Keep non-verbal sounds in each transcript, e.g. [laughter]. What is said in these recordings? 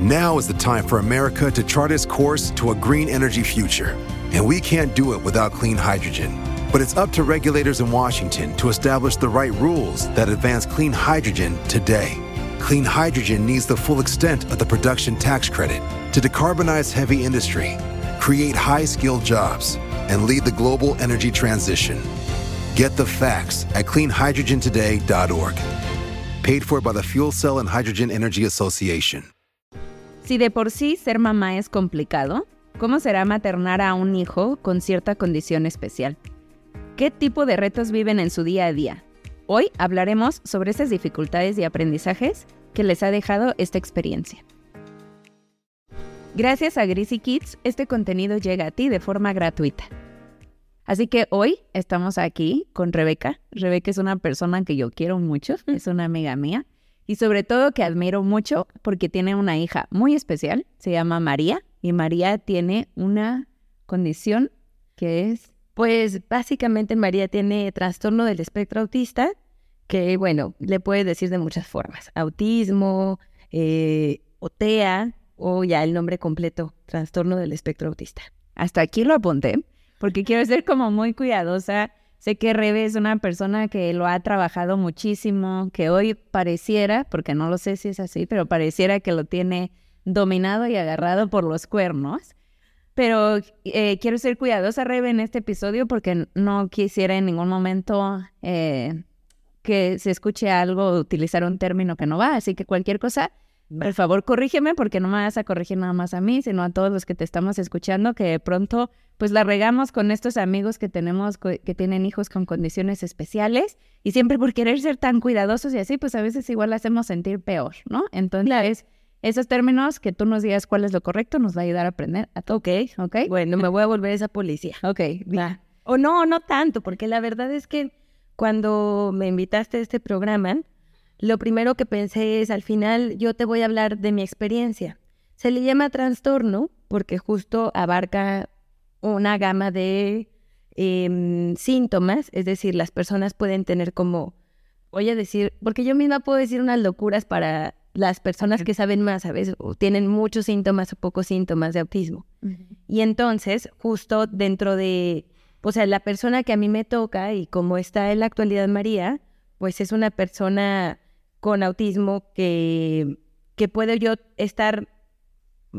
Now is the time for America to chart its course to a green energy future. And we can't do it without clean hydrogen. But it's up to regulators in Washington to establish the right rules that advance clean hydrogen today. Clean hydrogen needs the full extent of the production tax credit to decarbonize heavy industry, create high skilled jobs, and lead the global energy transition. Get the facts at cleanhydrogentoday.org. Paid for by the Fuel Cell and Hydrogen Energy Association. Si de por sí ser mamá es complicado, ¿cómo será maternar a un hijo con cierta condición especial? ¿Qué tipo de retos viven en su día a día? Hoy hablaremos sobre esas dificultades y aprendizajes que les ha dejado esta experiencia. Gracias a Greasy Kids, este contenido llega a ti de forma gratuita. Así que hoy estamos aquí con Rebeca. Rebeca es una persona que yo quiero mucho, es una amiga mía y sobre todo que admiro mucho porque tiene una hija muy especial, se llama María y María tiene una condición que es... Pues básicamente María tiene trastorno del espectro autista, que bueno, le puede decir de muchas formas. Autismo, eh, o TEA, o ya el nombre completo, trastorno del espectro autista. Hasta aquí lo apunté, porque quiero ser como muy cuidadosa. Sé que Rebe es una persona que lo ha trabajado muchísimo, que hoy pareciera, porque no lo sé si es así, pero pareciera que lo tiene dominado y agarrado por los cuernos. Pero eh, quiero ser cuidadosa, Rebe, en este episodio porque no quisiera en ningún momento eh, que se escuche algo o utilizar un término que no va. Así que cualquier cosa, por favor, corrígeme porque no me vas a corregir nada más a mí, sino a todos los que te estamos escuchando, que de pronto pues la regamos con estos amigos que tenemos que tienen hijos con condiciones especiales y siempre por querer ser tan cuidadosos y así, pues a veces igual hacemos sentir peor, ¿no? Entonces, esos términos, que tú nos digas cuál es lo correcto, nos va a ayudar a aprender a. Ok, ok. Bueno, me voy a volver esa policía. Ok, va. O no, no tanto, porque la verdad es que cuando me invitaste a este programa, lo primero que pensé es, al final yo te voy a hablar de mi experiencia. Se le llama trastorno porque justo abarca una gama de em, síntomas, es decir, las personas pueden tener como, voy a decir, porque yo misma puedo decir unas locuras para las personas que saben más, ¿sabes? O tienen muchos síntomas o pocos síntomas de autismo. Y entonces, justo dentro de, o sea, la persona que a mí me toca y como está en la actualidad María, pues es una persona con autismo que, que puede yo estar,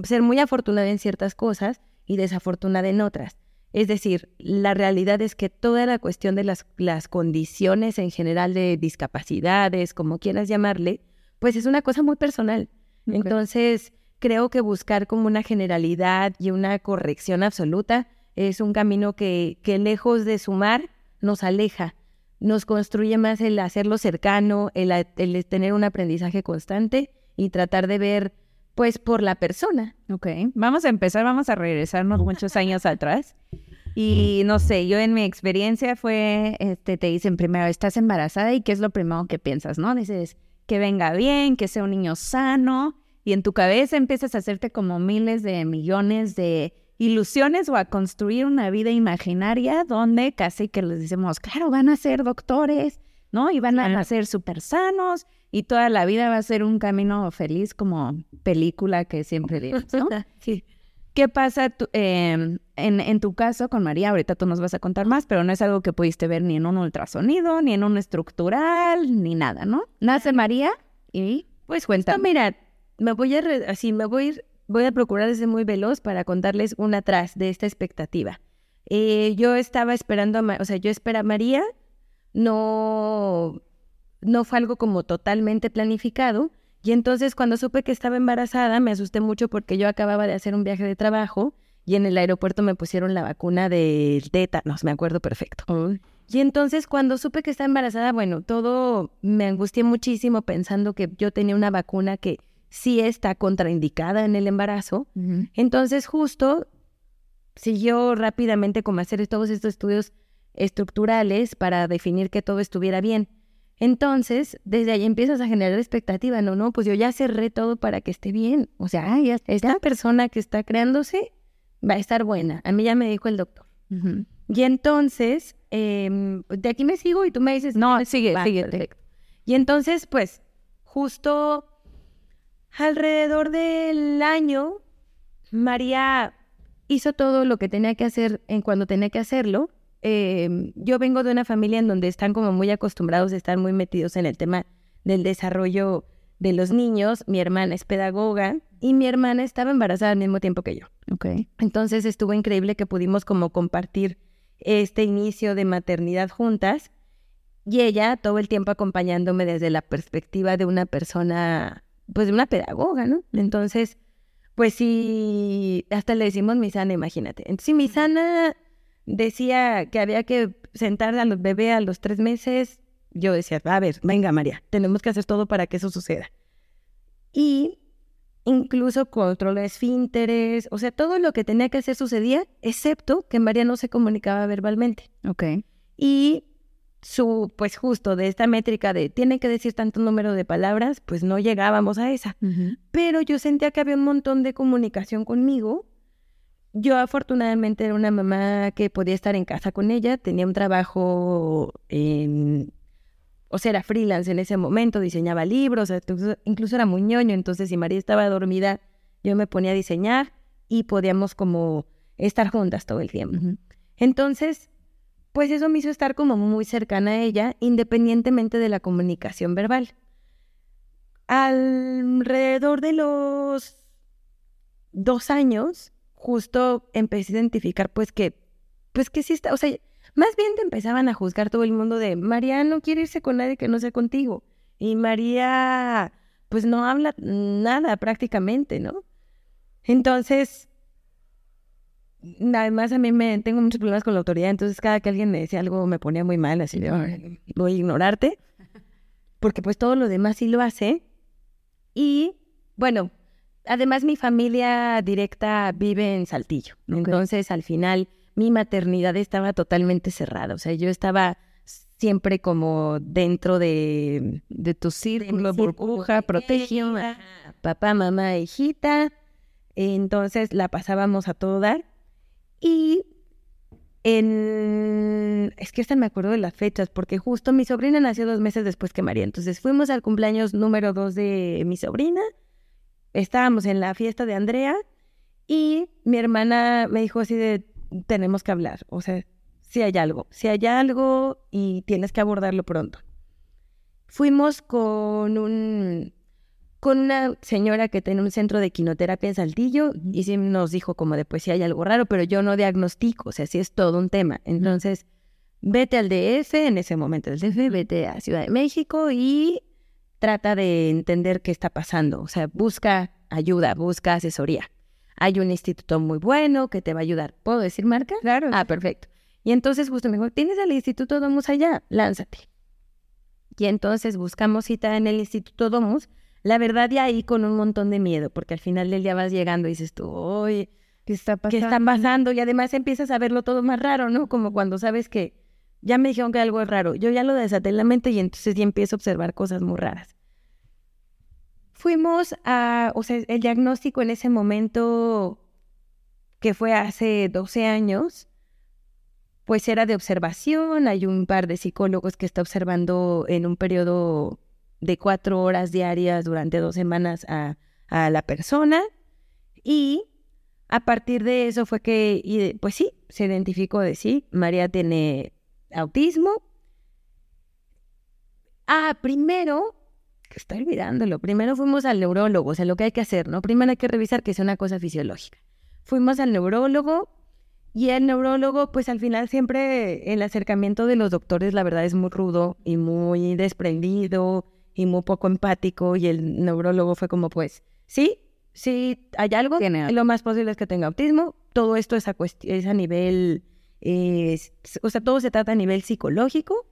ser muy afortunada en ciertas cosas y desafortunada en otras. Es decir, la realidad es que toda la cuestión de las, las condiciones en general de discapacidades, como quieras llamarle, pues es una cosa muy personal. Entonces, creo que buscar como una generalidad y una corrección absoluta es un camino que, que lejos de sumar, nos aleja, nos construye más el hacerlo cercano, el, el tener un aprendizaje constante y tratar de ver pues por la persona. Ok, vamos a empezar, vamos a regresarnos muchos años atrás. Y no sé, yo en mi experiencia fue, este, te dicen primero, estás embarazada y qué es lo primero que piensas, ¿no? Dices, que venga bien, que sea un niño sano, y en tu cabeza empiezas a hacerte como miles de millones de ilusiones o a construir una vida imaginaria donde casi que les decimos, claro, van a ser doctores, ¿no? Y van a ser súper sanos y toda la vida va a ser un camino feliz como película que siempre [laughs] digo, ¿no? sí. ¿Qué pasa em, en, en, tu caso con María? Ahorita tú nos vas a contar más, pero no es algo que pudiste ver ni en un ultrasonido, ni en un estructural, ni nada, ¿no? Nace María y pues cuenta. mira, me voy a, así, me voy, voy a procurar ser muy veloz para contarles una atrás de esta expectativa. Eh, yo estaba esperando, a, o sea, yo esperaba a María, no, no fue algo como totalmente planificado, y entonces cuando supe que estaba embarazada me asusté mucho porque yo acababa de hacer un viaje de trabajo y en el aeropuerto me pusieron la vacuna del tétanos, me acuerdo perfecto. Y entonces cuando supe que estaba embarazada, bueno, todo me angustié muchísimo pensando que yo tenía una vacuna que sí está contraindicada en el embarazo. Entonces justo siguió rápidamente como hacer todos estos estudios estructurales para definir que todo estuviera bien. Entonces, desde ahí empiezas a generar expectativa, no, no, pues yo ya cerré todo para que esté bien. O sea, ya, esta persona que está creándose va a estar buena. A mí ya me dijo el doctor. Y entonces, em, de aquí me sigo y tú me dices, no, sigue, sigue. Y entonces, pues, justo alrededor del año, María hizo todo lo que tenía que hacer en cuando tenía que hacerlo. Eh, yo vengo de una familia en donde están como muy acostumbrados, están muy metidos en el tema del desarrollo de los niños. Mi hermana es pedagoga y mi hermana estaba embarazada al mismo tiempo que yo. Entonces estuvo increíble que pudimos como compartir este inicio de maternidad juntas y ella todo el tiempo acompañándome desde la perspectiva de una persona, pues de una pedagoga, ¿no? Entonces, pues sí, hasta le decimos Misana, imagínate. Entonces, si Misana decía que había que sentar a los bebés a los tres meses, yo decía, a ver, venga María, tenemos que hacer todo para que eso suceda. Y incluso control esfínteres, o sea, todo lo que tenía que hacer sucedía, excepto que María no se comunicaba verbalmente. Ok. Y su, pues justo de esta métrica de tiene que decir tanto número de palabras, pues no llegábamos a esa. Pero yo sentía que había un montón de comunicación conmigo. Yo afortunadamente era una mamá que podía estar en casa con ella, tenía un trabajo en, o sea, era freelance en ese momento, diseñaba libros, incluso, incluso era muy ñoño, entonces si María estaba dormida, yo me ponía a diseñar y podíamos como estar juntas todo el tiempo. Entonces, pues eso me hizo estar como muy cercana a ella, independientemente de la comunicación verbal. Alrededor de los dos años, justo empecé a identificar pues que, pues que sí está, o sea, más bien te empezaban a juzgar todo el mundo de, María no quiere irse con nadie que no sea contigo. Y María, pues no habla nada prácticamente, ¿no? Entonces, Además, a mí me tengo muchos problemas con la autoridad, entonces cada que alguien me decía algo me ponía muy mal, así de, voy a ignorarte, porque pues todo lo demás sí lo hace. Y bueno, además mi familia directa vive en Saltillo, entonces al final mi maternidad estaba totalmente cerrada, o sea, yo estaba siempre como dentro de, de tu círculo, burbuja, protegido, papá, mamá, hijita, entonces la pasábamos a todo dar. Y en... Es que hasta me acuerdo de las fechas, porque justo mi sobrina nació dos meses después que María. Entonces fuimos al cumpleaños número dos de mi sobrina, estábamos en la fiesta de Andrea y mi hermana me dijo así de, tenemos que hablar, o sea, si hay algo, si hay algo y tienes que abordarlo pronto. Fuimos con un con una señora que tiene un centro de quinoterapia en Saltillo y sí nos dijo como de pues si hay algo raro, pero yo no diagnostico, o sea, sí es todo un tema. Entonces, vete al DF, en ese momento del DF, vete a Ciudad de México y trata de entender qué está pasando, o sea, busca ayuda, busca asesoría. Hay un instituto muy bueno que te va a ayudar. ¿Puedo decir marca? Claro. Ah, perfecto. Y entonces justo me dijo, ¿tienes el instituto Domus allá? Lánzate. Y entonces buscamos cita en el instituto Domus la verdad, ya ahí con un montón de miedo, porque al final del día vas llegando y dices tú, oye, ¿qué está pasando? ¿Qué está pasando? Y además empiezas a verlo todo más raro, ¿no? Como cuando sabes que ya me dijeron que algo es raro. Yo ya lo desaté en la mente y entonces ya empiezo a observar cosas muy raras. Fuimos a, o sea, el diagnóstico en ese momento, que fue hace 12 años, pues era de observación. Hay un par de psicólogos que está observando en un periodo de cuatro horas diarias durante dos semanas a, la persona y a partir de eso fue que, pues sí, se identificó de sí, María tiene autismo. Ah, primero, que estoy olvidándolo, primero fuimos al neurólogo, o sea, lo que hay que hacer, ¿no? Primero hay que revisar que sea una cosa fisiológica. Fuimos al neurólogo y el neurólogo, pues al final siempre el acercamiento de los doctores, la verdad, es muy rudo y muy desprendido y muy poco empático y el neurólogo fue como pues, sí, sí hay algo, lo más posible es que tenga autismo, todo esto es a, es a nivel, o sea, todo se trata a nivel psicológico,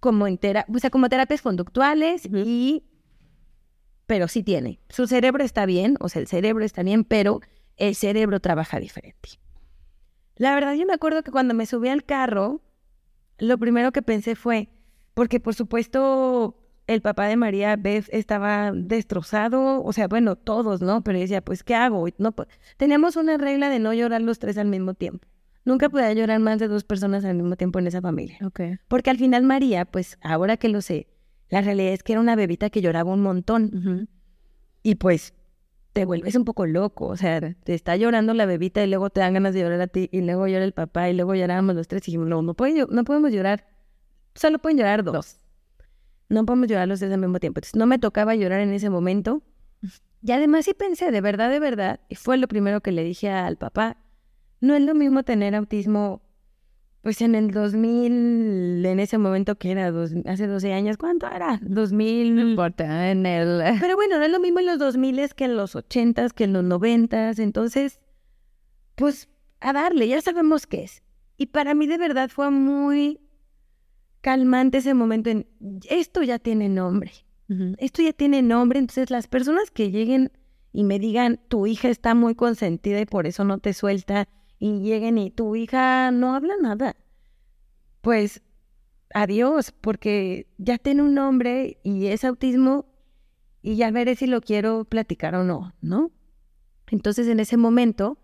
como en o sea, como terapias conductuales y, pero sí tiene, su cerebro está bien, o sea, el cerebro está bien, pero el cerebro trabaja diferente. La verdad, yo me acuerdo que cuando me subí al carro, lo primero que pensé fue, porque por supuesto el papá de María Beth estaba destrozado, o sea, bueno, todos, ¿no? Pero decía, pues, ¿qué hago? No, teníamos una regla de no llorar los tres al mismo tiempo. Nunca podía llorar más de dos personas al mismo tiempo en esa familia. Okay. Porque al final María, pues, ahora que lo sé, la realidad es que era una bebita que lloraba un montón. Y pues, te vuelves un poco loco, o sea, te está llorando la bebita y luego te dan ganas de llorar a ti y luego llora el papá y luego lloramos los tres y dijimos, no, no, no podemos llorar, solo pueden llorar dos. No podemos llorar los tres al mismo tiempo. Entonces no me tocaba llorar en ese momento. Y además sí pensé, de verdad, de verdad, y fue lo primero que le dije al papá, no es lo mismo tener autismo pues en el 2000, en ese momento que era, dos, hace 12 años, ¿cuánto era? 2000. No importa, en el... [laughs] Pero bueno, no es lo mismo en los 2000 que en los 80, que en los 90. Entonces, pues a darle, ya sabemos qué es. Y para mí de verdad fue muy calmante ese momento en, esto ya tiene nombre. Esto ya tiene nombre, entonces las personas que lleguen y me digan, tu hija está muy consentida y por eso no te suelta, y lleguen y tu hija no habla nada, pues adiós, porque ya tiene un nombre y es autismo y ya veré si lo quiero platicar o no, ¿no? Entonces en ese momento,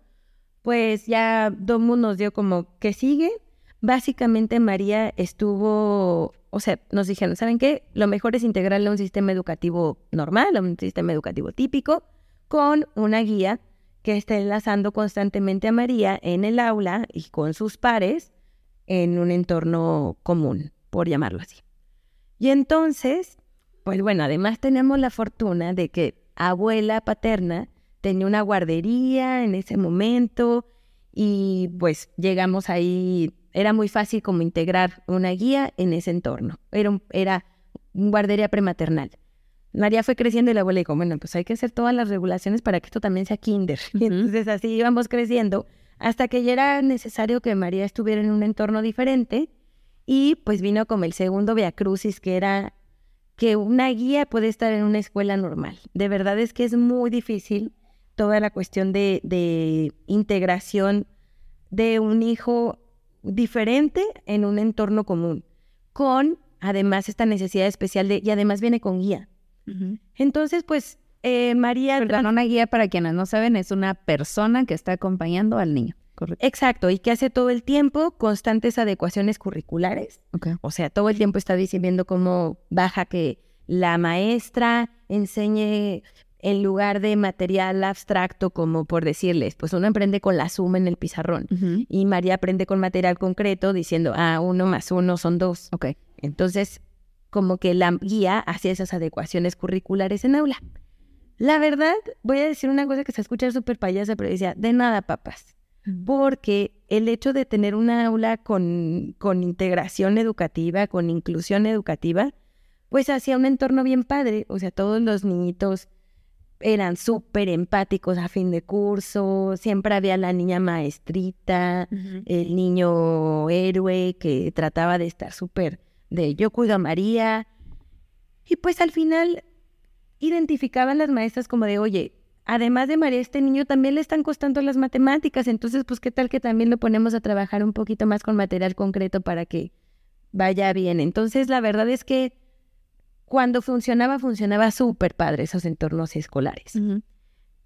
pues ya Domu nos dio como que sigue. Básicamente María estuvo, o sea, nos dijeron, ¿saben qué? Lo mejor es integrarle a un sistema educativo normal, a un sistema educativo típico, con una guía que está enlazando constantemente a María en el aula y con sus pares en un entorno común, por llamarlo así. Y entonces, pues bueno, además tenemos la fortuna de que abuela paterna tenía una guardería en ese momento y pues llegamos ahí, era muy fácil como integrar una guía en ese entorno, era, era guardería prematernal. María fue creciendo y la abuela dijo, bueno, pues hay que hacer todas las regulaciones para que esto también sea kinder. [laughs] Y entonces así íbamos creciendo hasta que ya era necesario que María estuviera en un entorno diferente y pues vino como el segundo Via Crucis, que era que una guía puede estar en una escuela normal. De verdad es que es muy difícil toda la cuestión de, de integración de un hijo diferente en un entorno común, con además esta necesidad especial de, y además viene con guía. Entonces, pues eh, María... Perdón, una guía para quienes no saben es una persona que está acompañando al niño. Correcto. Exacto, y que hace todo el tiempo constantes adecuaciones curriculares. O sea, todo el tiempo está diciendo cómo baja que la maestra enseñe en lugar de material abstracto, como por decirles, pues uno aprende con la suma en el pizarrón y María aprende con material concreto diciendo, ah, uno más uno son dos. Ok. Entonces, como que la guía hacia esas adecuaciones curriculares en aula. La verdad, voy a decir una cosa que se escucha súper payasa, pero decía, de nada, papas. Porque el hecho de tener una aula con, con integración educativa, con inclusión educativa, pues hacía un entorno bien padre. O sea, todos los niñitos eran súper empáticos a fin de curso, siempre había la niña maestrita, el niño héroe que trataba de estar súper de yo cuido a María. Y pues al final identificaban las maestras como de, oye, además de María, este niño también le están costando las matemáticas, entonces pues qué tal que también lo ponemos a trabajar un poquito más con material concreto para que vaya bien. Entonces la verdad es que cuando funcionaba, funcionaba súper padre esos entornos escolares.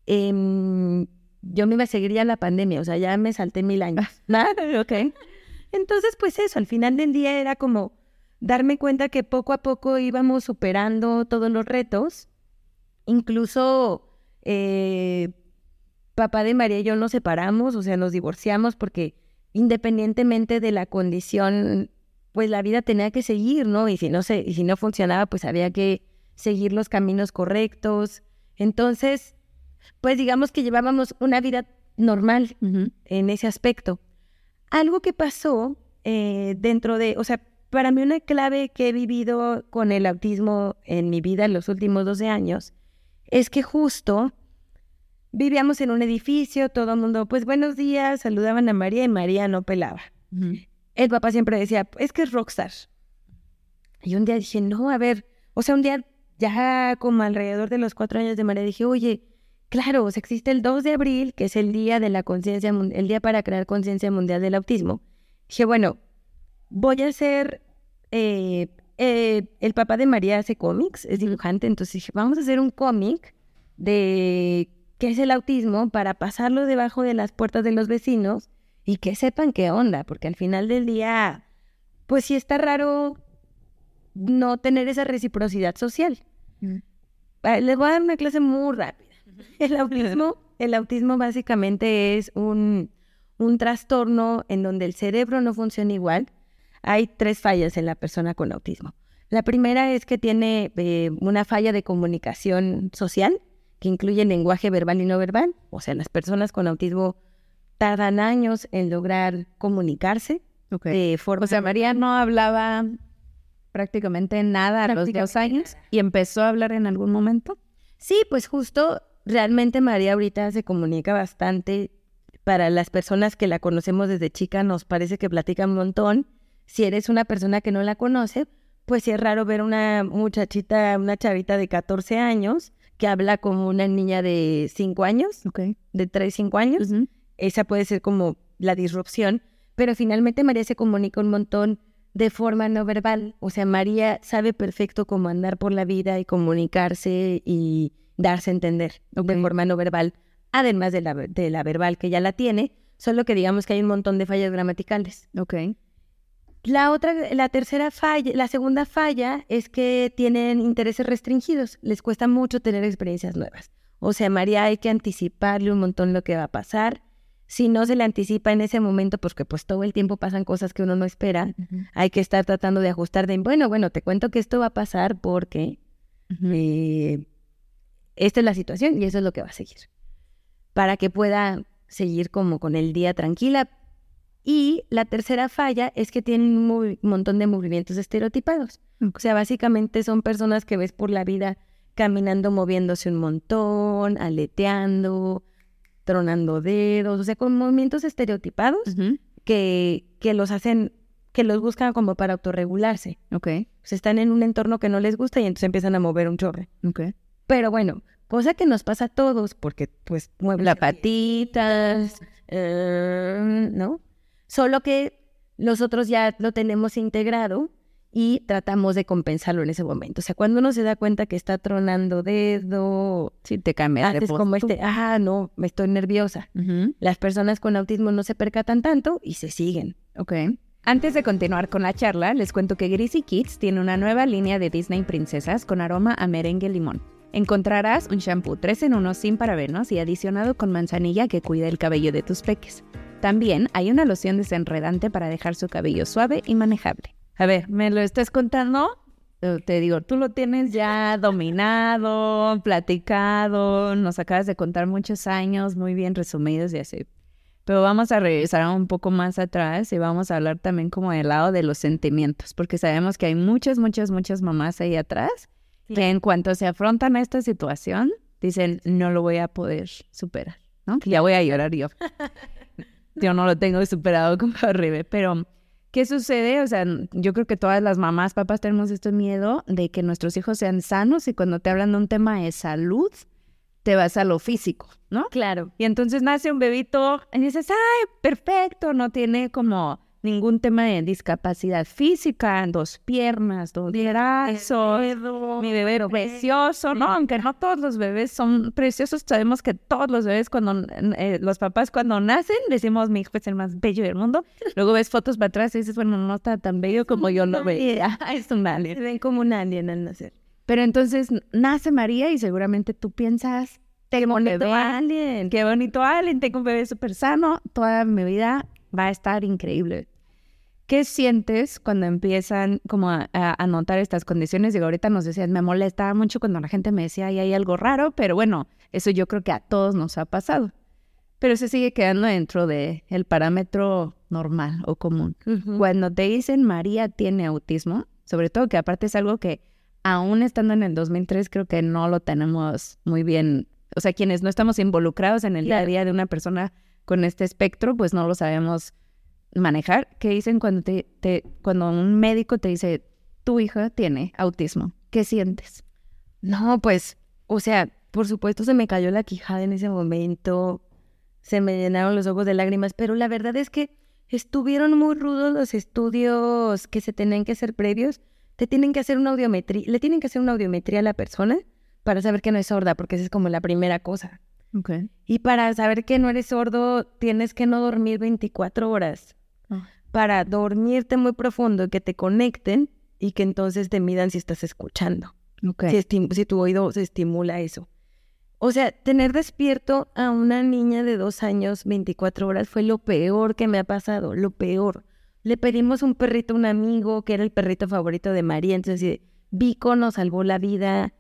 Em, yo me iba a seguir ya la pandemia, o sea, ya me salté mil años. Nada, ok. [laughs] Entonces, pues eso, al final del día era como, darme cuenta que poco a poco íbamos superando todos los retos. Incluso eh, papá de María y yo nos separamos, o sea, nos divorciamos porque independientemente de la condición, pues la vida tenía que seguir, ¿no? Y si no, se, y si no funcionaba, pues había que seguir los caminos correctos. Entonces, pues digamos que llevábamos una vida normal en ese aspecto. Algo que pasó eh, dentro de, o sea, para mí una clave que he vivido con el autismo en mi vida en los últimos 12 años es que justo vivíamos en un edificio, todo el mundo, pues buenos días, saludaban a María y María no pelaba. El papá siempre decía, es que es rockstar. Y un día dije, no, a ver, o sea, un día ya como alrededor de los cuatro años de María dije, oye, claro, o sea, existe el 2 de abril, que es el día de la conciencia, el día para crear conciencia mundial del autismo. Dije, bueno, voy a hacer, eh, eh, el papá de María hace cómics, es dibujante, entonces dije, vamos a hacer un cómic de qué es el autismo para pasarlo debajo de las puertas de los vecinos y que sepan qué onda, porque al final del día, pues sí está raro no tener esa reciprocidad social. Mm. Ah, les voy a dar una clase muy rápida. El autismo, el autismo básicamente es un, un trastorno en donde el cerebro no funciona igual. Hay tres fallas en la persona con autismo. La primera es que tiene eh, una falla de comunicación social que incluye lenguaje verbal y no verbal. O sea, las personas con autismo tardan años en lograr comunicarse de forma... O sea, María no hablaba prácticamente nada a los dos años y empezó a hablar en algún momento. Sí, pues justo realmente María ahorita se comunica bastante. Para las personas que la conocemos desde chica nos parece que platica un montón. Si eres una persona que no la conoce, pues sí es raro ver una muchachita, una chavita de 14 años que habla como una niña de 5 años, de 3, 5 años. Esa puede ser como la disrupción, pero finalmente María se comunica un montón de forma no verbal. O sea, María sabe perfecto cómo andar por la vida y comunicarse y darse a entender de forma no verbal, además de la, de la verbal que ya la tiene, solo que digamos que hay un montón de fallas gramaticales. Ok. La otra, la tercera falla, la segunda falla es que tienen intereses restringidos, les cuesta mucho tener experiencias nuevas. O sea, María hay que anticiparle un montón lo que va a pasar si no se le anticipa en ese momento, porque pues todo el tiempo pasan cosas que uno no espera, hay que estar tratando de ajustar de, bueno, bueno, te cuento que esto va a pasar porque eh, esta es la situación y eso es lo que va a seguir. Para que pueda seguir como con el día tranquila. Y la tercera falla es que tienen un montón de movimientos estereotipados. O sea, básicamente son personas que ves por la vida caminando, moviéndose un montón, aleteando, tronando dedos, o sea, con movimientos estereotipados que, que los hacen, que los buscan como para autorregularse. Ok. O sea, están en un entorno que no les gusta y entonces empiezan a mover un chorre. Ok. Pero bueno, cosa que nos pasa a todos, porque pues mueven las patitas, eh, ¿no? Solo que nosotros ya lo tenemos integrado y tratamos de compensarlo en ese momento. O sea, cuando uno se da cuenta que está tronando dedo, si te cambia es como este, ah, no, me estoy nerviosa. Las personas con autismo no se percatan tanto y se siguen. Ok. Antes de continuar con la charla, les cuento que Greasy Kids tiene una nueva línea de Disney princesas con aroma a merengue limón. Encontrarás un shampoo 3 en 1 sin parabenos y adicionado con manzanilla que cuida el cabello de tus peques. También hay una loción desenredante para dejar su cabello suave y manejable. A ver, ¿me lo estás contando? Te digo, tú lo tienes ya dominado, platicado, nos acabas de contar muchos años muy bien resumidos y así. Pero vamos a regresar un poco más atrás y vamos a hablar también como del lado de los sentimientos, porque sabemos que hay muchas, muchas, muchas mamás ahí atrás que en cuanto se afrontan a esta situación, dicen, no lo voy a poder superar, ¿no? Ya voy a llorar yo. [laughs] yo no lo tengo superado [laughs] como arriba, pero ¿Qué sucede? O sea, yo creo que todas las mamás, papás tenemos este miedo de que nuestros hijos sean sanos y cuando te hablan de un tema de salud, te vas a lo físico, ¿no? Claro. Y entonces nace un bebito y dices, ay, perfecto, no tiene como ningún tema de discapacidad física, dos piernas, dos brazos, mi bebé precioso, ¿no? Aunque no todos los bebés son preciosos, sabemos que todos los bebés cuando, eh, los papás cuando nacen, decimos, mi hijo es el más bello del mundo, [laughs] luego ves fotos para atrás y dices, bueno, no está tan bello como yo lo veía, [laughs] es un alien. Se ven como un alien al nacer. Pero entonces nace María y seguramente tú piensas, tengo un bebé, alien. qué bonito alien, tengo un bebé súper sano, toda mi vida va a estar increíble. ¿Qué sientes cuando empiezan como a, notar estas condiciones? Digo, ahorita nos decían, me molesta mucho cuando la gente me decía, ahí hay algo raro, pero bueno, eso yo creo que a todos nos ha pasado. Pero se sigue quedando dentro del el parámetro normal o común. Cuando te dicen María tiene autismo, sobre todo que aparte es algo que aún estando en el 2003 creo que no lo tenemos muy bien, o sea, quienes no estamos involucrados en el día a día de una persona con este espectro, pues no lo sabemos manejar, ¿qué dicen cuando, un médico te dice, tu hija tiene autismo? ¿Qué sientes? No, pues, o sea, por supuesto se me cayó la quijada en ese momento, se me llenaron los ojos de lágrimas, pero la verdad es que estuvieron muy rudos los estudios que se tenían que hacer previos. Te tienen que hacer una audiometría, le tienen que hacer una audiometría a la persona para saber que no es sorda, porque esa es como la primera cosa. Okay. Y para saber que no eres sordo, tienes que no dormir 24 horas. Ah. para dormirte muy profundo y que te conecten y que entonces te midan si estás escuchando. Si, si, tu oído se estimula eso. O sea, tener despierto a una niña de dos años, 24 horas, fue lo peor que me ha pasado, lo peor. Le pedimos un perrito a un amigo que era el perrito favorito de María, entonces Vico nos salvó la vida,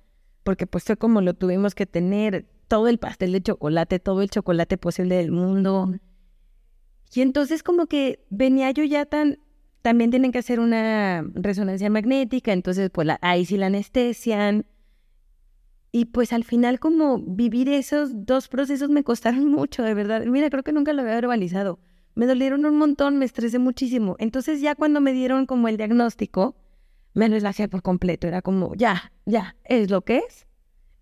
porque pues fue como lo tuvimos que tener, todo el pastel de chocolate, todo el chocolate posible del mundo. Y entonces como que venía yo ya tan, también tienen que hacer una resonancia magnética, entonces pues ahí sí la anestesian. Y pues al final como vivir esos dos procesos me costaron [laughs] mucho, de verdad. Mira, creo que nunca lo había verbalizado. Me dolieron un montón, me estresé muchísimo. Entonces ya cuando me dieron como el diagnóstico, me relajé por completo. Era como, ya, ya, es lo que es.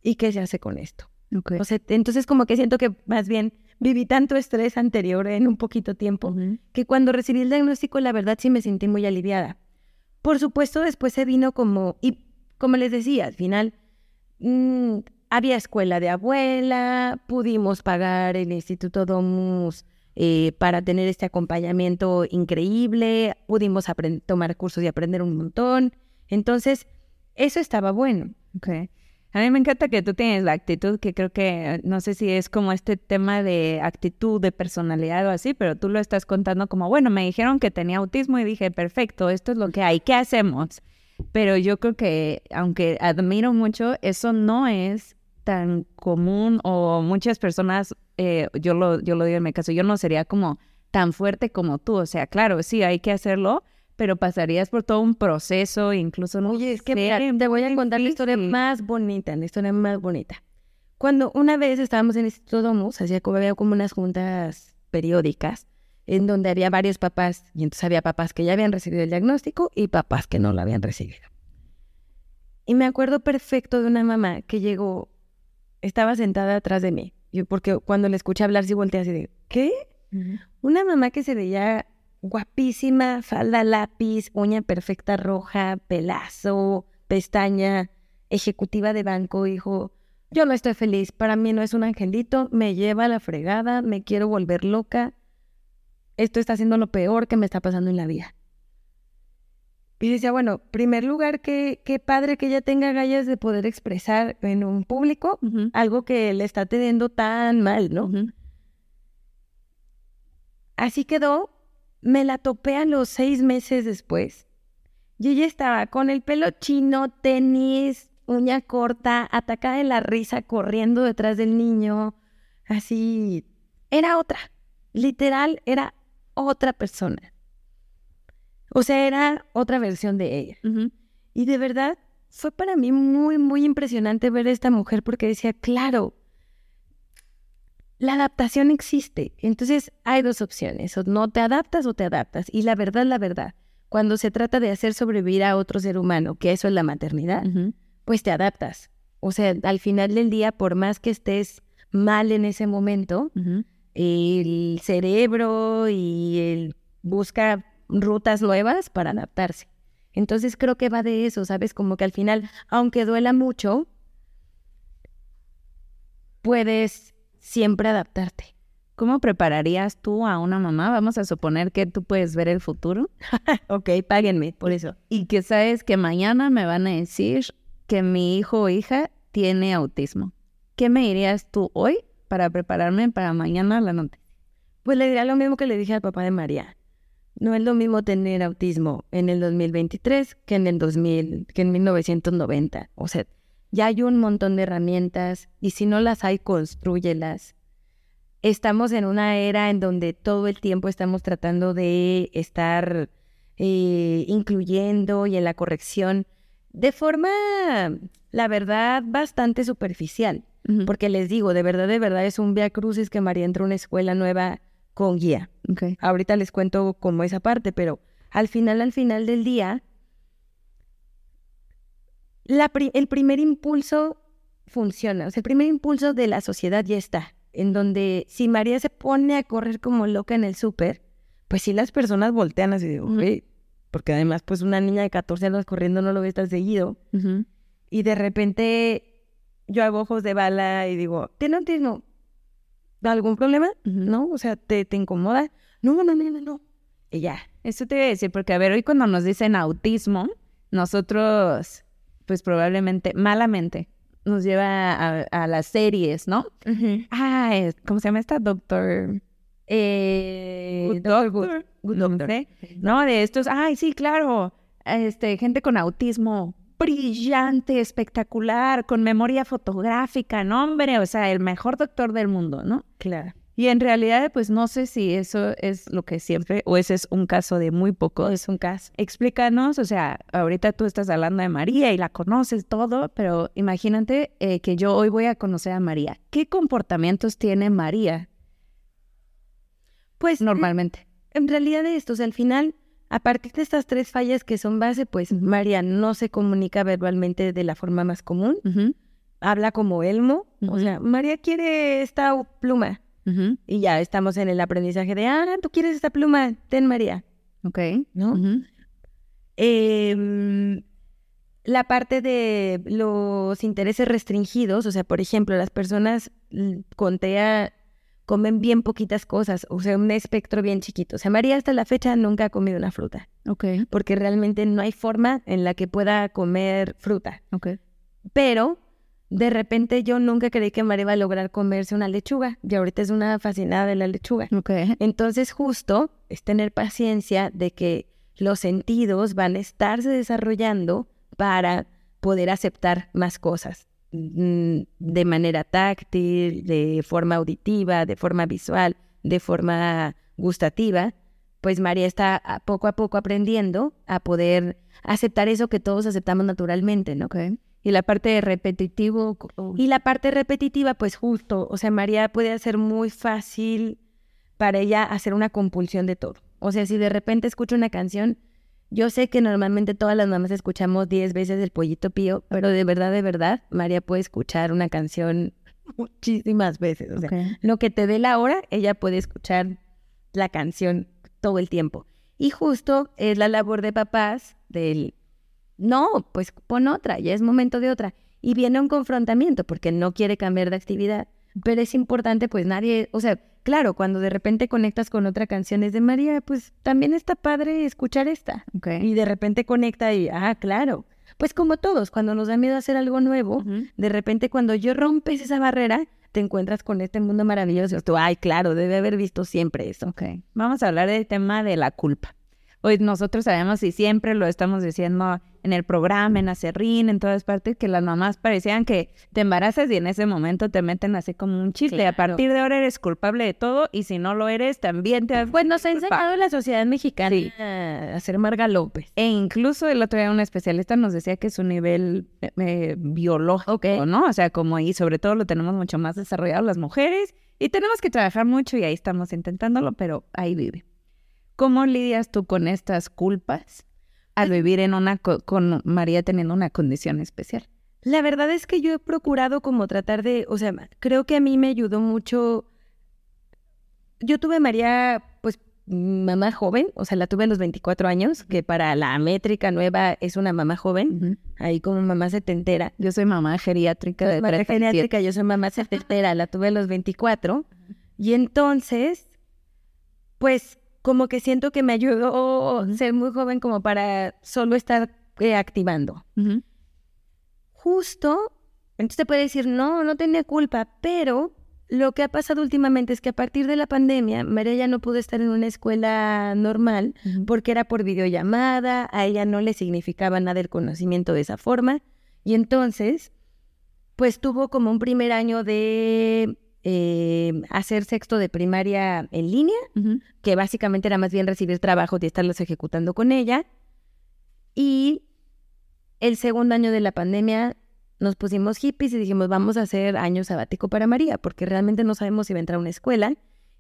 ¿Y qué se hace con esto? O sea, entonces como que siento que más bien viví tanto estrés anterior en un poquito tiempo, que cuando recibí el diagnóstico, la verdad sí me sentí muy aliviada. Por supuesto, después se vino como, y como les decía, al final Mm, había escuela de abuela, pudimos pagar el Instituto Domus eh, para tener este acompañamiento increíble, pudimos tomar cursos y aprender un montón. Entonces, eso estaba bueno. Okay. A mí me encanta que tú tienes la actitud, que creo que, no sé si es como este tema de actitud, de personalidad o así, pero tú lo estás contando como, bueno, me dijeron que tenía autismo y dije, perfecto, esto es lo que hay, ¿qué hacemos? Pero yo creo que, aunque admiro mucho, eso no es tan común o muchas personas, eh, yo, lo, yo lo digo en mi caso, yo no sería como tan fuerte como tú. O sea, claro, sí, hay que hacerlo, pero pasarías por todo un proceso, incluso no. Oye, es que te voy a contar la historia más bonita, la historia más bonita. Cuando una vez estábamos en el Instituto Domus, hacía como había como unas juntas periódicas, en donde había varios papás, y entonces había papás que ya habían recibido el diagnóstico y papás que no lo habían recibido. Y me acuerdo perfecto de una mamá que llegó, estaba sentada atrás de mí, porque cuando le escuché hablar sí volteé así de, ¿qué? Una mamá que se veía guapísima, falda lápiz, uña perfecta roja, pelazo, pestaña, ejecutiva de banco, dijo, yo no estoy feliz, para mí no es un angelito, me lleva a la fregada, me quiero volver loca, esto está siendo lo peor que me está pasando en la vida. Y decía, bueno, primer lugar, qué, qué padre que ella tenga gallas de poder expresar en un público algo que le está teniendo tan mal, ¿no? Así quedó, me la topé a los seis meses después. Y ella estaba con el pelo chino, tenis, uña corta, atacada de la risa, corriendo detrás del niño, así. Era otra, literal, era otra persona. O sea, era otra versión de ella. Y de verdad fue para mí muy, muy impresionante ver a esta mujer porque decía, claro, la adaptación existe. Entonces hay dos opciones, o no te adaptas o te adaptas. Y la verdad, la verdad, cuando se trata de hacer sobrevivir a otro ser humano, que eso es la maternidad, pues te adaptas. O sea, al final del día, por más que estés mal en ese momento, el cerebro y el busca rutas nuevas para adaptarse. Entonces creo que va de eso, ¿sabes? Como que al final, aunque duela mucho, puedes siempre adaptarte. ¿Cómo prepararías tú a una mamá? Vamos a suponer que tú puedes ver el futuro. [laughs] ok, páguenme por eso. Y que sabes que mañana me van a decir que mi hijo o hija tiene autismo. ¿Qué me dirías tú hoy para prepararme para mañana la noche. Pues le diría lo mismo que le dije al papá de María. No es lo mismo tener autismo en el 2023 que en el 2000, que en 1990. O sea, ya hay un montón de herramientas y si no las hay, construyelas. Estamos en una era en donde todo el tiempo estamos tratando de estar eh, incluyendo y en la corrección de forma, la verdad, bastante superficial. Porque les digo, de verdad, de verdad es un via crucis que María entró a una escuela nueva con guía. Ahorita les cuento cómo esa parte, pero al final, al final del día, el primer impulso funciona. O sea, el primer impulso de la sociedad ya está. En donde si María se pone a correr como loca en el súper, pues sí las personas voltean así de, porque además, pues una niña de 14 años corriendo no lo ve tan seguido. Y de repente yo hago ojos de bala y digo, ¿tiene autismo? ¿Algún problema? ¿No? O sea, ¿te, ¿te incomoda? No, no, no, no, no. Y ya. Eso te voy a decir, porque a ver, hoy cuando nos dicen autismo, nosotros, pues probablemente, malamente, nos lleva a, a las series, ¿no? Ah, es- ¿cómo se llama esta? Doctor... Eh, Good Doctor Doctor. Good No Doctor. ¿no? De estos, ay, sí, claro, este, gente con autismo brillante, espectacular, con memoria fotográfica, no, hombre, o sea, el mejor doctor del mundo, ¿no? Claro. Y en realidad, pues no sé si eso es lo que siempre, o ese es un caso de muy poco. Es un caso. Explícanos, o sea, ahorita tú estás hablando de María y la conoces todo, pero imagínate eh, que yo hoy voy a conocer a María. ¿Qué comportamientos tiene María Pues normalmente? En realidad esto, o sea, al final, a partir de estas tres fallas que son base, pues María no se comunica verbalmente de la forma más común, habla como Elmo, o sea, María quiere esta pluma y ya estamos en el aprendizaje de, ah, tú quieres esta pluma, ten María, Ok. ¿no? Em, la parte de los intereses restringidos, o sea, por ejemplo, las personas mm, con TEA comen bien poquitas cosas, o sea, un espectro bien chiquito. O sea, María hasta la fecha nunca ha comido una fruta, Ok, porque realmente no hay forma en la que pueda comer fruta. ok. Pero de repente yo nunca creí que María iba a lograr comerse una lechuga, y ahorita es una fascinada de la lechuga. Entonces justo es tener paciencia de que los sentidos van a estarse desarrollando para poder aceptar más cosas mm, de manera táctil, de forma auditiva, de forma visual, de forma gustativa. Pues María está poco a poco aprendiendo a poder aceptar eso que todos aceptamos naturalmente, ¿no? Y la parte de repetitivo. Y la parte repetitiva, pues justo, o sea, María puede hacer muy fácil para ella hacer una compulsión de todo. O sea, si de repente escucho una canción, yo sé que normalmente todas las mamás escuchamos 10 veces el pollito pío, pero de verdad, de verdad, María puede escuchar una canción muchísimas veces. O sea, lo que te dé la hora, ella puede escuchar la canción todo el tiempo. Y justo es la labor de papás del, no, pues pon otra, ya es momento de otra. Y viene un confrontamiento porque no quiere cambiar de actividad. Pero es importante, pues nadie, o sea, claro, cuando de repente conectas con otra canción es de María, pues también está padre escuchar esta. Ok. Y de repente conecta y, ah, claro. Pues como todos, cuando nos da miedo hacer algo nuevo, de repente cuando yo rompes esa barrera, te encuentras con este mundo maravilloso. Tú, ay, claro, debe haber visto siempre eso. Ok, vamos a hablar del tema de la culpa. Hoy nosotros sabemos y siempre lo estamos diciendo en el programa, en Acerrín, en todas partes, que las mamás parecían que te embarazas y en ese momento te meten así como un chifle. A partir de ahora eres culpable de todo y si no lo eres, también te has... Pues nos ha enseñado la sociedad mexicana Sí. a ser Marga López. E incluso el otro día un especialista nos decía que es un nivel eh, eh, biológico, Ok. ¿no? O sea, como y sobre todo lo tenemos mucho más desarrollado las mujeres y tenemos que trabajar mucho y ahí estamos intentándolo, pero ahí vive. ¿Cómo lidias tú con estas culpas al vivir en una co- con María teniendo una condición especial? La verdad es que yo he procurado como tratar de, o sea, creo que a mí me ayudó mucho. Yo tuve a María, pues, mamá joven, o sea, la tuve a los 24 años, que para la métrica nueva es una mamá joven, ahí como mamá setentera. Yo soy mamá geriátrica de Mamá 37. geriátrica, yo soy mamá setentera, la tuve a los 24. Y entonces, pues, como que siento que me ayudó [laughs] ser muy joven como para solo estar eh, activando. Justo, entonces te puede decir, no, no tenía culpa, pero lo que ha pasado últimamente es que a partir de la pandemia, María ya no pudo estar en una escuela normal porque era por videollamada, a ella no le significaba nada el conocimiento de esa forma, y entonces, pues tuvo como un primer año de eh, hacer sexto de primaria en línea, que básicamente era más bien recibir trabajos y estarlos ejecutando con ella. Y el segundo año de la pandemia nos pusimos hippies y dijimos, vamos a hacer año sabático para María, porque realmente no sabemos si va a entrar a una escuela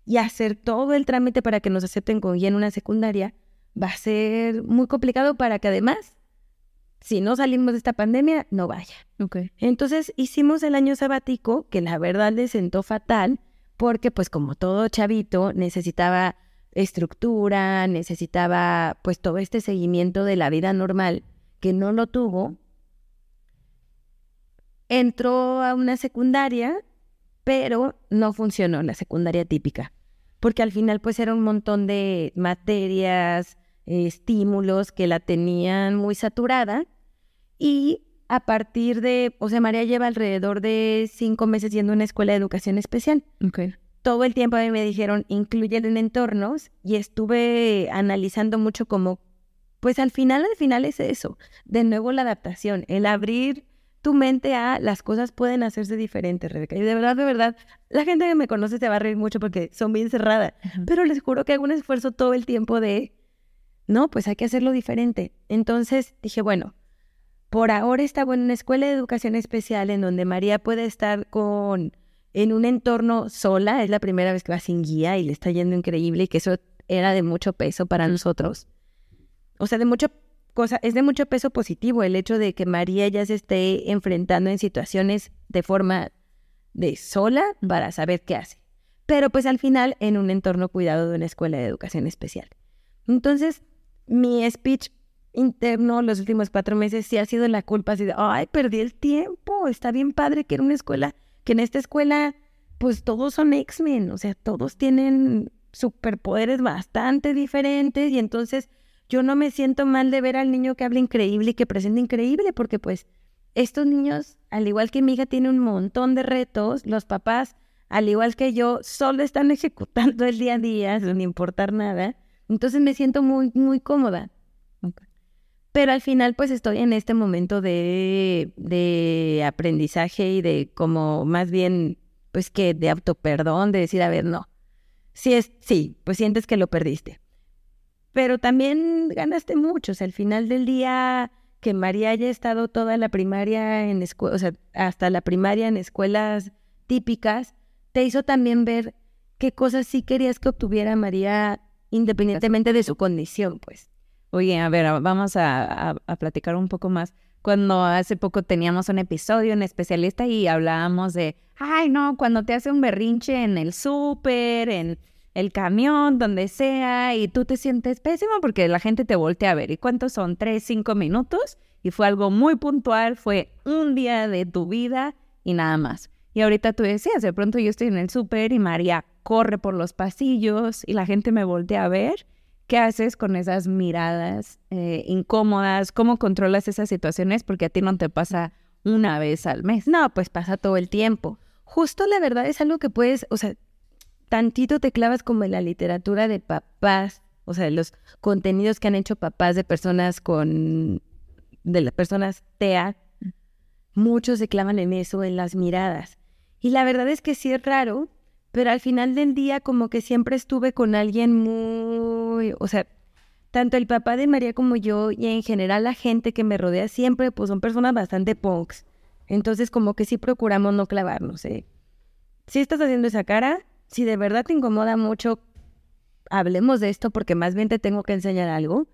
y hacer todo el trámite para que nos acepten con guía en una secundaria va a ser muy complicado para que además, si no salimos de esta pandemia, no vaya. Entonces hicimos el año sabático, que la verdad le sentó fatal, porque pues como todo chavito necesitaba estructura, necesitaba pues todo este seguimiento de la vida normal, que no lo tuvo. Entró a una secundaria, pero no funcionó la secundaria típica, porque al final pues era un montón de materias, estímulos que la tenían muy saturada y a partir de, o sea, María lleva alrededor de cinco meses yendo a una escuela de educación especial. Okay. Todo el tiempo a mí me dijeron, incluyen en entornos y estuve analizando mucho como, pues al final, al final es eso, de nuevo la adaptación, el abrir tu mente a las cosas pueden hacerse diferentes, Rebeca. Y de verdad, de verdad, la gente que me conoce se va a reír mucho porque son bien cerradas, pero les juro que hago un esfuerzo todo el tiempo de, no, pues hay que hacerlo diferente. Entonces dije, bueno, por ahora estaba en una escuela de educación especial en donde María puede estar con en un entorno sola, es la primera vez que va sin guía y le está yendo increíble y que eso era de mucho peso para nosotros. O sea, de mucho cosa, es de mucho peso positivo el hecho de que María ya se esté enfrentando en situaciones de forma de sola para saber qué hace. Pero pues al final en un entorno cuidado de una escuela de educación especial. Entonces, mi speech interno los últimos cuatro meses sí ha sido la culpa así de, ay, perdí el tiempo, está bien padre que era una escuela, que en esta escuela pues todos son X-Men, o sea, todos tienen superpoderes bastante diferentes y entonces yo no me siento mal de ver al niño que habla increíble y que presenta increíble porque pues estos niños, al igual que mi hija, tiene un montón de retos, los papás, al igual que yo, solo están [laughs] ejecutando el día a día sin importar nada, entonces me siento muy, muy cómoda. Pero al final, pues estoy en este momento de, de aprendizaje y de como más bien, pues que de autoperdón, de decir, a ver, no. Sí, es, sí, pues sientes que lo perdiste. Pero también ganaste mucho. O sea, al final del día, que María haya estado toda la primaria en escuela, o sea, hasta la primaria en escuelas típicas, te hizo también ver qué cosas sí querías que obtuviera María independientemente de su condición, pues. Oye, a ver, vamos a, platicar un poco más. Cuando hace poco teníamos un episodio en especialista y hablábamos de, ay, no, cuando te hace un berrinche en el súper, en el camión, donde sea, y tú te sientes pésimo porque la gente te voltea a ver. ¿Y cuántos son? ¿Tres, cinco minutos? Y fue algo muy puntual, fue un día de tu vida y nada más. Y ahorita tú decías, de pronto yo estoy en el súper y María corre por los pasillos y la gente me voltea a ver ¿Qué haces con esas miradas eh, incómodas? ¿Cómo controlas esas situaciones? Porque a ti no te pasa una vez al mes. No, pues pasa todo el tiempo. Justo la verdad es algo que puedes, o sea, tantito te clavas como en la literatura de papás, o sea, los contenidos que han hecho papás de personas con, de las personas TEA, muchos se clavan en eso, en las miradas. Y la verdad es que sí es raro, pero al final del día como que siempre estuve con alguien muy, o sea, tanto el papá de María como yo y en general la gente que me rodea siempre pues son personas bastante punks. Entonces como que sí procuramos no clavarnos, ¿eh? Si estás haciendo esa cara, si de verdad te incomoda mucho, hablemos de esto porque más bien te tengo que enseñar algo.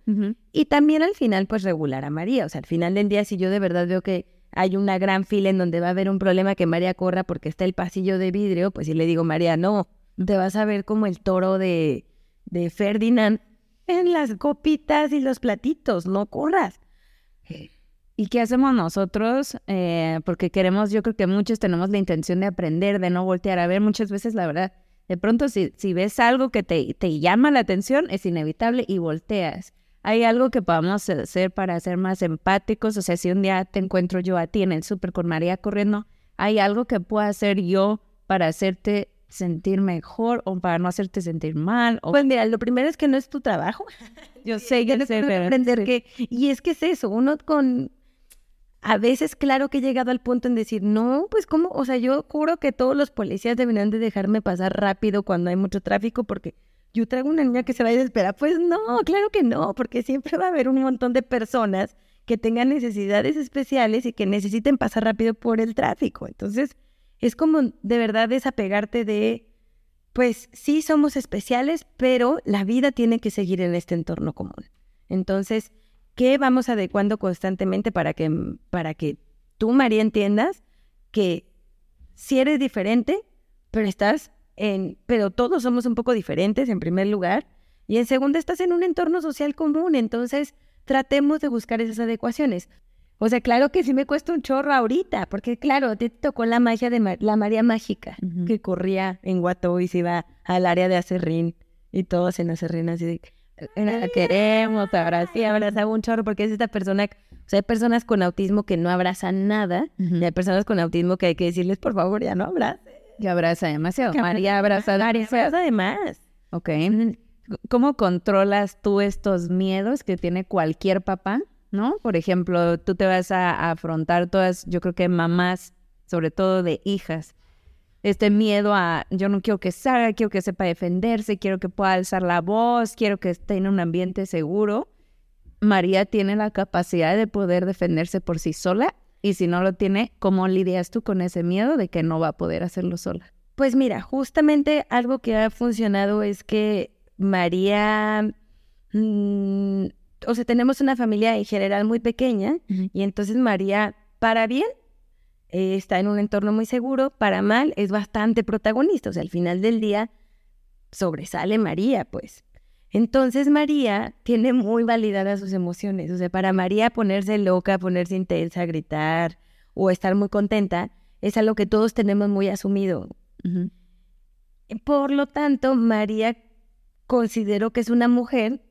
Y también al final pues regular a María, o sea, al final del día si yo de verdad veo que hay una gran fila en donde va a haber un problema que María corra porque está el pasillo de vidrio, pues si le digo, María, no, te vas a ver como el toro de, de Ferdinand en las copitas y los platitos, no corras. ¿Y qué hacemos nosotros? Eh, porque queremos, yo creo que muchos tenemos la intención de aprender, de no voltear a ver. Muchas veces, la verdad, de pronto si, si ves algo que te, te llama la atención, es inevitable y volteas. ¿Hay algo que podamos hacer para ser más empáticos? O sea, si un día te encuentro yo a ti en el súper con María corriendo, ¿hay algo que pueda hacer yo para hacerte sentir mejor o para no hacerte sentir mal? Pues mira, lo primero es que no es tu trabajo. [laughs] yo sé, yo sé, pero... aprender que... Y es que es eso, uno con... A veces, claro que he llegado al punto en decir, no, pues cómo, o sea, yo juro que todos los policías deberían de dejarme pasar rápido cuando hay mucho tráfico porque yo traigo una niña que se va a desesperar. Pues no, claro que no, porque siempre va a haber un montón de personas que tengan necesidades especiales y que necesiten pasar rápido por el tráfico. Entonces, es como de verdad desapegarte de, pues sí somos especiales, pero la vida tiene que seguir en este entorno común. Entonces, ¿qué vamos adecuando constantemente para que, para que tú, María, entiendas que si eres diferente, pero estás pero todos somos un poco diferentes en primer lugar, y en segundo estás en un entorno social común, entonces tratemos de buscar esas adecuaciones. O sea, claro que sí me cuesta un chorro ahorita, porque claro, te tocó la magia de la María Mágica, que corría en Guató y se iba al área de Acerrín, y todos en Acerrín así de, la queremos, abraza, sí, abraza un chorro, porque es esta persona, o sea, hay personas con autismo que no abrazan nada, y hay personas con autismo que hay que decirles, por favor, ya no abrace. Que abraza demasiado. María abraza María abraza además. Ok. ¿Cómo controlas tú estos miedos que tiene cualquier papá? ¿No? Por ejemplo, tú te vas a, afrontar todas, yo creo que mamás, sobre todo de hijas, este miedo a yo no quiero que salga, quiero que sepa defenderse, quiero que pueda alzar la voz, quiero que esté en un ambiente seguro. María tiene la capacidad de poder defenderse por sí sola y si no lo tiene, ¿cómo lidias tú con ese miedo de que no va a poder hacerlo sola? Pues mira, justamente algo que ha funcionado es que María, mm, o sea, tenemos una familia en general muy pequeña y entonces María, para bien, eh, está en un entorno muy seguro, para mal, es bastante protagonista, o sea, al final del día sobresale María, pues. Entonces María tiene muy validadas sus emociones, o sea, para María ponerse loca, ponerse intensa, gritar o estar muy contenta, es algo que todos tenemos muy asumido. Por lo tanto, María considero que es una mujer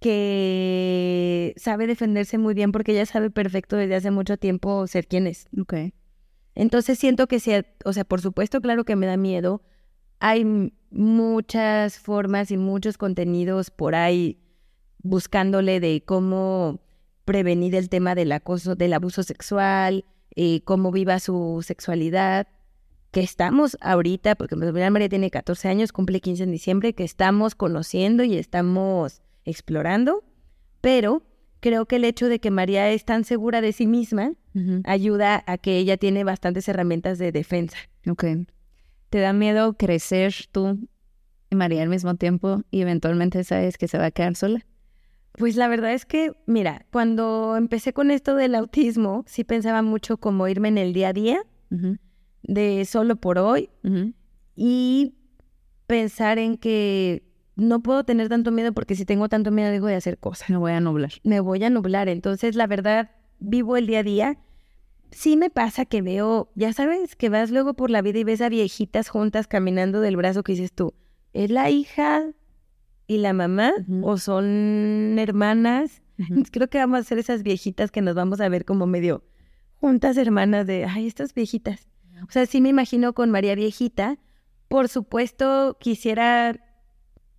que sabe defenderse muy bien porque ella sabe perfecto desde hace mucho tiempo ser quien es. Ok. Entonces siento que sea, o sea, por supuesto, claro que me da miedo. Hay muchas formas y muchos contenidos por ahí buscándole de cómo prevenir el tema del acoso, del abuso sexual, eh, cómo viva su sexualidad que estamos ahorita, porque mi María tiene 14 años, cumple 15 en diciembre, que estamos conociendo y estamos explorando, pero creo que el hecho de que María es tan segura de sí misma ayuda a que ella tiene bastantes herramientas de defensa. ¿Te da miedo crecer tú y María al mismo tiempo y eventualmente sabes que se va a quedar sola? Pues la verdad es que, mira, cuando empecé con esto del autismo, sí pensaba mucho como irme en el día a día de solo por hoy y pensar en que no puedo tener tanto miedo porque si tengo tanto miedo dejo de hacer cosas. Me voy a nublar. Me voy a nublar. Entonces, la verdad, vivo el día a día. Sí me pasa que veo, ya sabes, que vas luego por la vida y ves a viejitas juntas caminando del brazo que dices tú, ¿es la hija y la mamá o son hermanas? [laughs] Creo que vamos a ser esas viejitas que nos vamos a ver como medio juntas hermanas de, ay, estas viejitas. O sea, sí me imagino con María Viejita. Por supuesto, quisiera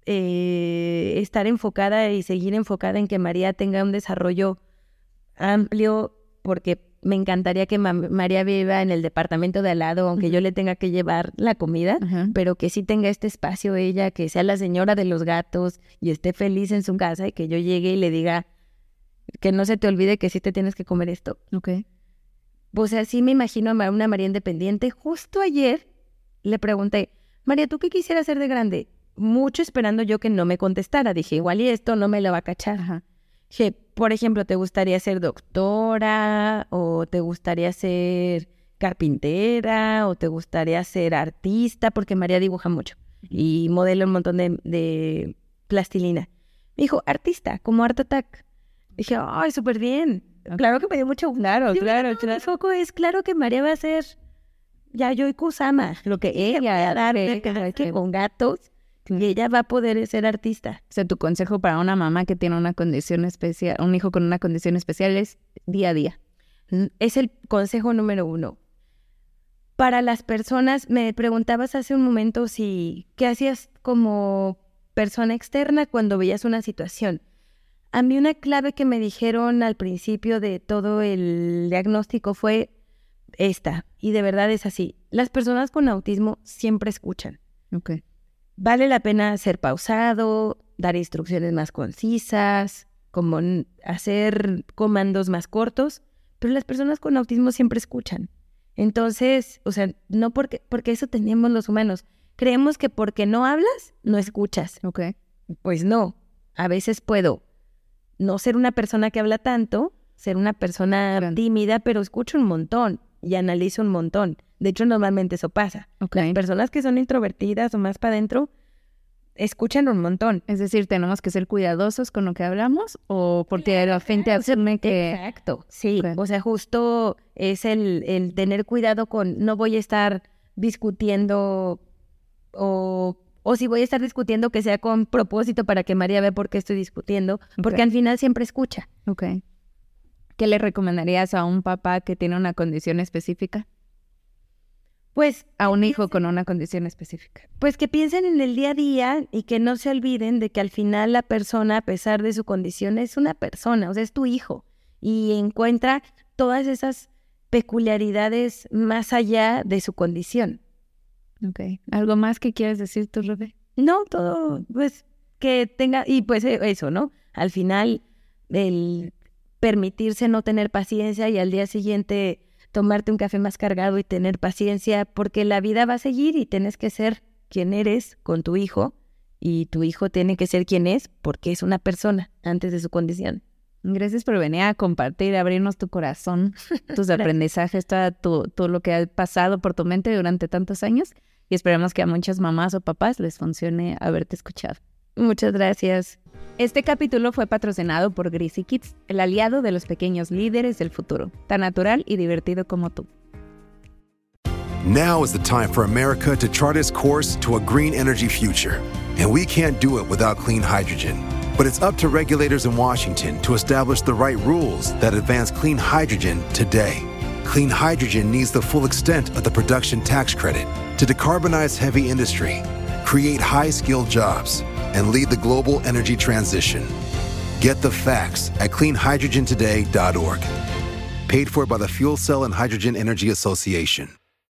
eh, estar enfocada y seguir enfocada en que María tenga un desarrollo amplio, porque me encantaría que María viva en el departamento de al lado, aunque yo le tenga que llevar la comida, pero que sí tenga este espacio ella, que sea la señora de los gatos y esté feliz en su casa y que yo llegue y le diga que no se te olvide que sí te tienes que comer esto. Ok. Pues así me imagino a una María independiente. Justo ayer le pregunté, María, ¿tú qué quisieras hacer de grande? Mucho esperando yo que no me contestara. Dije, igual y esto no me lo va a cachar. Dije, por ejemplo, ¿te gustaría ser doctora? ¿O te gustaría ser carpintera? ¿O te gustaría ser artista? Porque María dibuja mucho y modela un montón de, de plastilina. Me dijo, artista, como Art Attack. Dije, ay, súper bien. Claro que me dio mucho Claro, claro, claro. foco es claro que María va a ser Yayoi Kusama, lo que ella va a dar que con gatos y ella va a poder ser artista. O sea, tu consejo para una mamá que tiene una condición especial, un hijo con una condición especial es día a día. Es el consejo número uno. Para las personas, me preguntabas hace un momento si, ¿qué hacías como persona externa cuando veías una situación? A mí una clave que me dijeron al principio de todo el diagnóstico fue esta, y de verdad es así. Las personas con autismo siempre escuchan. Okay. Vale la pena ser pausado, dar instrucciones más concisas, como hacer comandos más cortos, pero las personas con autismo siempre escuchan. Entonces, o sea, no porque, porque eso tenemos los humanos. Creemos que porque no hablas, no escuchas. Ok. Pues no. A veces puedo no ser una persona que habla tanto, ser una persona tímida, pero escucho un montón y analizo un montón. De hecho, normalmente eso pasa. Las personas que son introvertidas o más para adentro escuchan un montón. Es decir, tenemos que ser cuidadosos con lo que hablamos o porque la gente asume que... Exacto, sí. O sea, justo es el, el tener cuidado con no voy a estar discutiendo o O si voy a estar discutiendo, que sea con propósito para que María vea por qué estoy discutiendo, porque al final siempre escucha. Ok. ¿Qué le recomendarías a un papá que tiene una condición específica? Pues, A un hijo con una condición específica. pues que piensen en el día a día y que no se olviden de que al final la persona, a pesar de su condición, es una persona, o sea, es tu hijo. Y encuentra todas esas peculiaridades más allá de su condición. Ok. ¿Algo más que quieras decir tú, Rebe? No, todo, pues, que tenga, y pues eh, eso, ¿no? Al final, el permitirse no tener paciencia y al día siguiente tomarte un café más cargado y tener paciencia, porque la vida va a seguir y tienes que ser quien eres con tu hijo y tu hijo tiene que ser quien es porque es una persona antes de su condición. Gracias por venir a compartir, abrirnos tu corazón, [laughs] tus aprendizajes, todo, tu- todo lo que ha pasado por tu mente durante tantos años. Y esperamos que a muchas mamás o papás les funcione haberte escuchado. Muchas gracias. Este capítulo fue patrocinado por Greasy Kids, el aliado de los pequeños líderes del futuro, tan natural y divertido como tú. Now is the time for America to chart its course to a green energy future. And we can't do it without clean hydrogen. But it's up to regulators in Washington to establish the right rules that advance clean hydrogen today. Clean hydrogen needs the full extent of the production tax credit to decarbonize heavy industry, create high skilled jobs, and lead the global energy transition. Get the facts at cleanhydrogentoday.org. Paid for by the Fuel Cell and Hydrogen Energy Association.